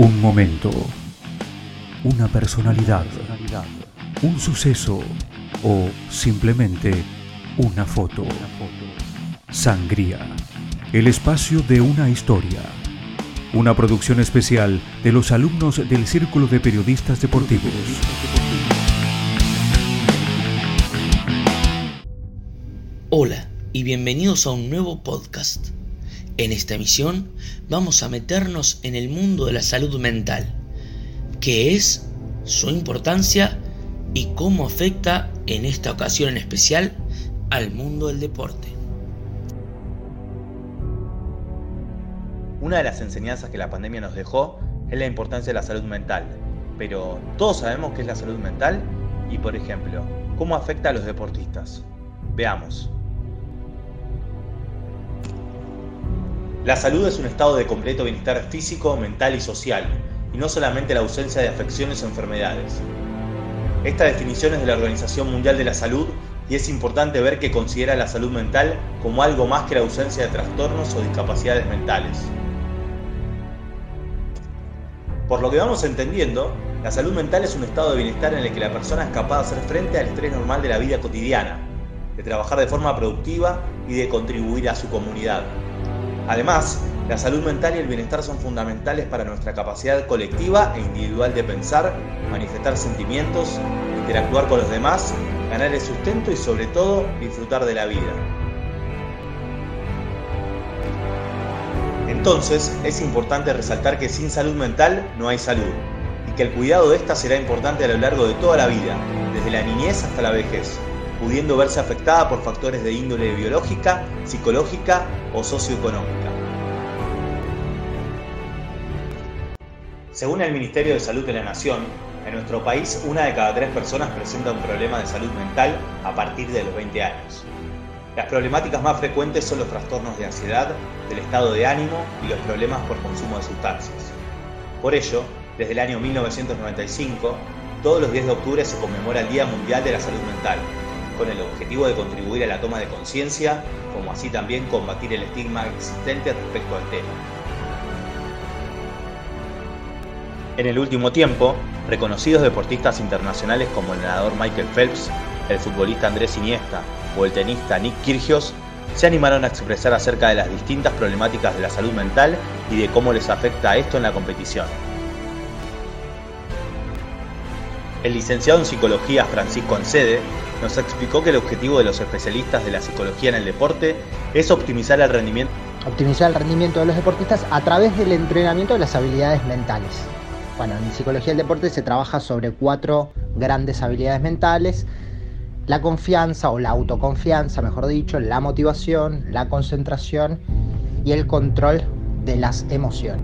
Un momento, una personalidad, un suceso o simplemente una foto. Sangría, el espacio de una historia. Una producción especial de los alumnos del Círculo de Periodistas Deportivos. Hola y bienvenidos a un nuevo podcast. En esta emisión vamos a meternos en el mundo de la salud mental, qué es, su importancia y cómo afecta en esta ocasión en especial al mundo del deporte. Una de las enseñanzas que la pandemia nos dejó es la importancia de la salud mental. Pero todos sabemos qué es la salud mental y, por ejemplo, cómo afecta a los deportistas. Veamos. La salud es un estado de completo bienestar físico, mental y social, y no solamente la ausencia de afecciones o enfermedades. Esta definición es de la Organización Mundial de la Salud y es importante ver que considera la salud mental como algo más que la ausencia de trastornos o discapacidades mentales. Por lo que vamos entendiendo, la salud mental es un estado de bienestar en el que la persona es capaz de hacer frente al estrés normal de la vida cotidiana, de trabajar de forma productiva y de contribuir a su comunidad. Además, la salud mental y el bienestar son fundamentales para nuestra capacidad colectiva e individual de pensar, manifestar sentimientos, interactuar con los demás, ganar el sustento y sobre todo disfrutar de la vida. Entonces, es importante resaltar que sin salud mental no hay salud y que el cuidado de esta será importante a lo largo de toda la vida, desde la niñez hasta la vejez pudiendo verse afectada por factores de índole biológica, psicológica o socioeconómica. Según el Ministerio de Salud de la Nación, en nuestro país una de cada tres personas presenta un problema de salud mental a partir de los 20 años. Las problemáticas más frecuentes son los trastornos de ansiedad, del estado de ánimo y los problemas por consumo de sustancias. Por ello, desde el año 1995, todos los 10 de octubre se conmemora el Día Mundial de la Salud Mental, con el objetivo de contribuir a la toma de conciencia, como así también combatir el estigma existente respecto al tema. En el último tiempo, reconocidos deportistas internacionales como el nadador Michael Phelps, el futbolista Andrés Iniesta o el tenista Nick Kyrgios se animaron a expresar acerca de las distintas problemáticas de la salud mental y de cómo les afecta esto en la competición. El licenciado en psicología Francisco Ancede nos explicó que el objetivo de los especialistas de la psicología en el deporte es optimizar el rendimiento optimizar el rendimiento de los deportistas a través del entrenamiento de las habilidades mentales. Bueno, en psicología del deporte se trabaja sobre cuatro grandes habilidades mentales. La confianza o la autoconfianza, mejor dicho, la motivación, la concentración y el control de las emociones.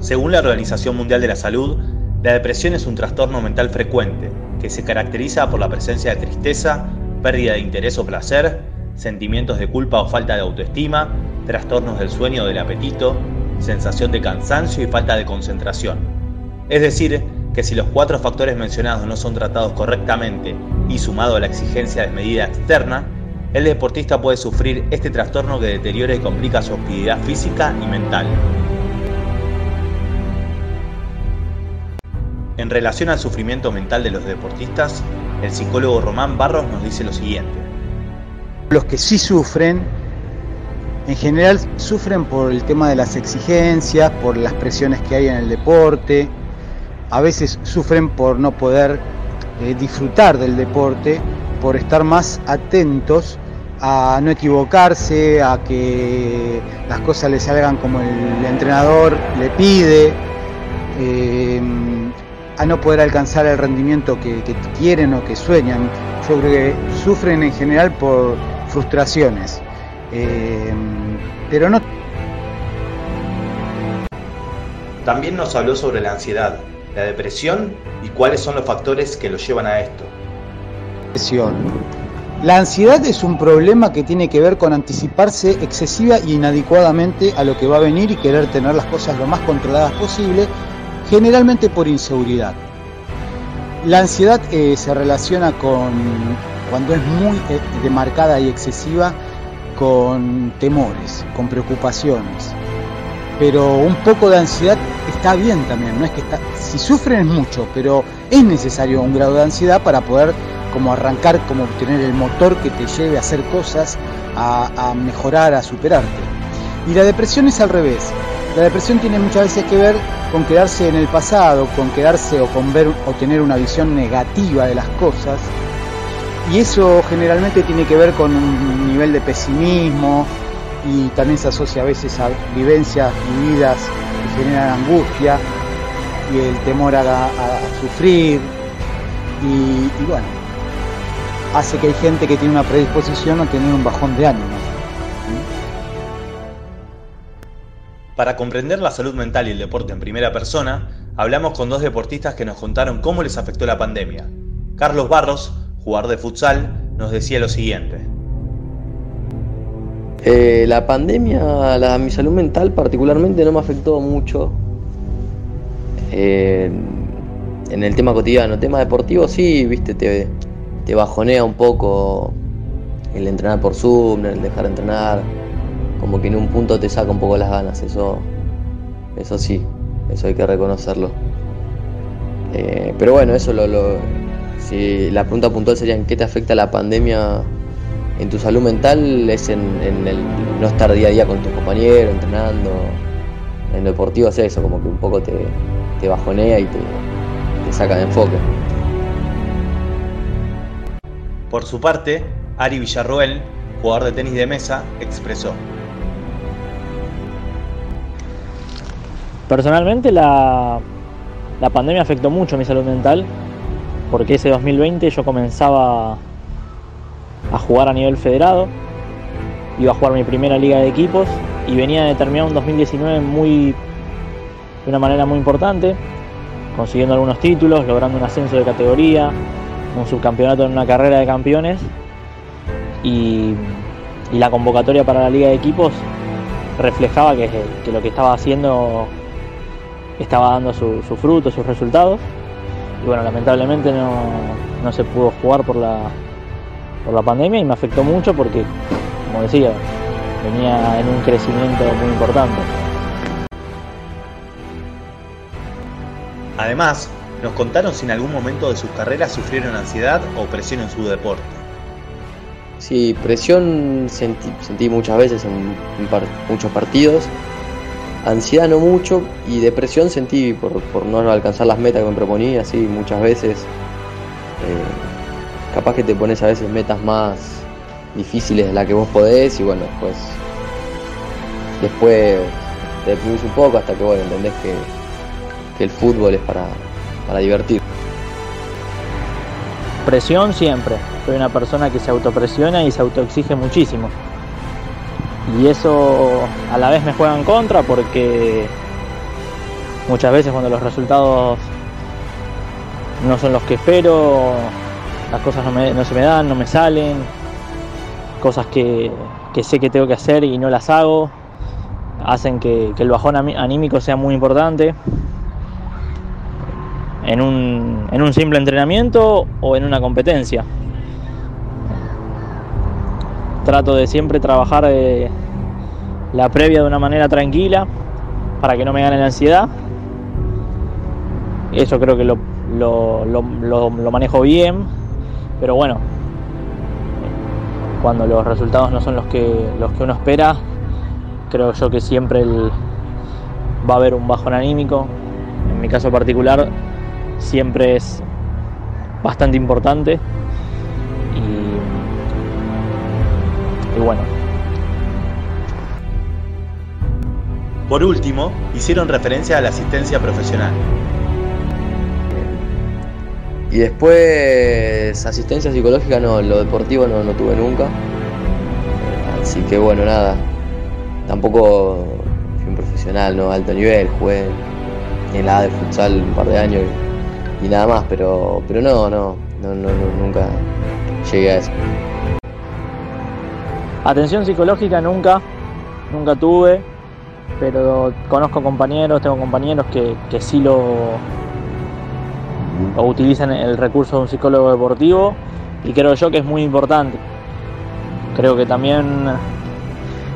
Según la Organización Mundial de la Salud, la depresión es un trastorno mental frecuente que se caracteriza por la presencia de tristeza, pérdida de interés o placer, sentimientos de culpa o falta de autoestima, trastornos del sueño o del apetito, sensación de cansancio y falta de concentración. Es decir, que si los cuatro factores mencionados no son tratados correctamente y sumado a la exigencia de medida externa, el deportista puede sufrir este trastorno que deteriora y complica su actividad física y mental. En relación al sufrimiento mental de los deportistas, el psicólogo Román Barros nos dice lo siguiente. Los que sí sufren, en general sufren por el tema de las exigencias, por las presiones que hay en el deporte, a veces sufren por no poder eh, disfrutar del deporte, por estar más atentos a no equivocarse, a que las cosas le salgan como el entrenador le pide. Eh, a no poder alcanzar el rendimiento que, quieren o que sueñan. Yo creo que sufren en general por frustraciones, eh, pero no. También nos habló sobre la ansiedad, la depresión y cuáles son los factores que lo llevan a esto. La ansiedad es un problema que tiene que ver con anticiparse excesiva y inadecuadamente a lo que va a venir y querer tener las cosas lo más controladas posible generalmente por inseguridad. La ansiedad eh, se relaciona con, cuando es muy eh, demarcada y excesiva, con temores, con preocupaciones. pero un poco de ansiedad está bien también, no es que si sufren es mucho, pero es necesario un grado de ansiedad para poder como arrancar, como obtener el motor que te lleve a hacer cosas, a, a mejorar, a superarte. Y la depresión es al revés. La depresión tiene muchas veces que ver con quedarse en el pasado, con quedarse o con ver o tener una visión negativa de las cosas. Y eso generalmente tiene que ver con un nivel de pesimismo y también se asocia a veces a vivencias vividas que generan angustia y el temor a, sufrir. Y, y bueno, hace que hay gente que tiene una predisposición a tener un bajón de ánimo. Para comprender la salud mental y el deporte en primera persona, hablamos con dos deportistas que nos contaron cómo les afectó la pandemia. Carlos Barros, jugador de futsal, nos decía lo siguiente. Eh, la pandemia, la, mi salud mental particularmente no me afectó mucho. Eh, en el tema cotidiano, tema deportivo sí, viste, te, te bajonea un poco el entrenar por Zoom, el dejar de entrenar como que en un punto te saca un poco las ganas, eso, eso sí, eso hay que reconocerlo. Eh, pero bueno, eso lo, si la pregunta puntual sería en qué te afecta la pandemia en tu salud mental, es en, el no estar día a día con tus compañeros, entrenando, en deportivo es eso, como que un poco te, te bajonea y te, te saca de enfoque. Por su parte, Ari Villarroel, jugador de tenis de mesa, expresó. Personalmente la, pandemia afectó mucho mi salud mental porque ese 2020 yo comenzaba a jugar a nivel federado, iba a jugar mi primera liga de equipos y venía de terminar un 2019 muy, de una manera muy importante, consiguiendo algunos títulos, logrando un ascenso de categoría, un subcampeonato en una carrera de campeones y, la convocatoria para la liga de equipos reflejaba que lo que estaba haciendo estaba dando su, fruto, sus resultados. Y bueno, lamentablemente no, se pudo jugar por la, por la pandemia y me afectó mucho porque, como decía, venía en un crecimiento muy importante. Además, nos contaron si en algún momento de sus carreras sufrieron ansiedad o presión en su deporte. Sí, presión sentí, muchas veces en, muchos partidos Ansiedad no mucho y depresión sentí por, no alcanzar las metas que me proponía, así muchas veces. Eh, capaz que te pones a veces metas más difíciles de las que vos podés y bueno, pues después te deprimís un poco hasta que bueno, entendés que, el fútbol es para, para divertir. Presión siempre. Soy una persona que se autopresiona y se autoexige muchísimo y eso a la vez me juega en contra porque muchas veces cuando los resultados no son los que espero, las cosas no, se me dan, no me salen, cosas que, sé que tengo que hacer y no las hago, hacen que, el bajón anímico sea muy importante. En un, en un simple entrenamiento o en una competencia trato de siempre trabajar eh, la previa de una manera tranquila para que no me gane la ansiedad. Eso creo que lo, manejo bien, pero bueno, cuando los resultados no son los que, los que uno espera, creo yo que siempre va a haber un bajón anímico. En mi caso particular, siempre es bastante importante bueno. Por último, hicieron referencia a la asistencia profesional. Y después asistencia psicológica no, lo deportivo no, no tuve nunca. Así que bueno, nada. Tampoco fui un profesional, ¿no? Alto nivel, jugué en la A de futsal un par de años y, nada más, pero, pero no, no, no, no, nunca llegué a eso. Atención psicológica nunca, nunca tuve, pero conozco compañeros, tengo compañeros que, que sí lo, utilizan el recurso de un psicólogo deportivo y creo yo que es muy importante. Creo que también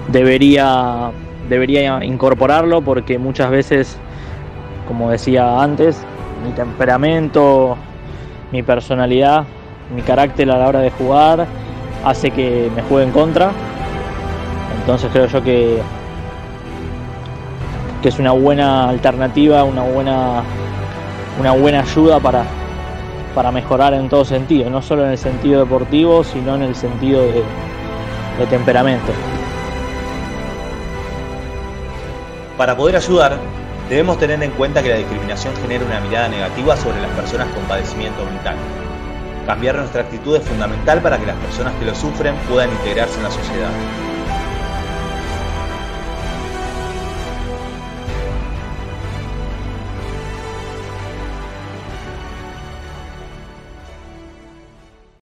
debería debería incorporarlo porque muchas veces, como decía antes, mi temperamento, mi personalidad, mi carácter a la hora de jugar hace que me juegue en contra. Entonces creo yo que, que es una buena alternativa, una buena, una buena ayuda para, para mejorar en todo sentido, no solo en el sentido deportivo, sino en el sentido de, de temperamento. Para poder ayudar, debemos tener en cuenta que la discriminación genera una mirada negativa sobre las personas con padecimiento mental. Cambiar nuestra actitud es fundamental para que las personas que lo sufren puedan integrarse en la sociedad.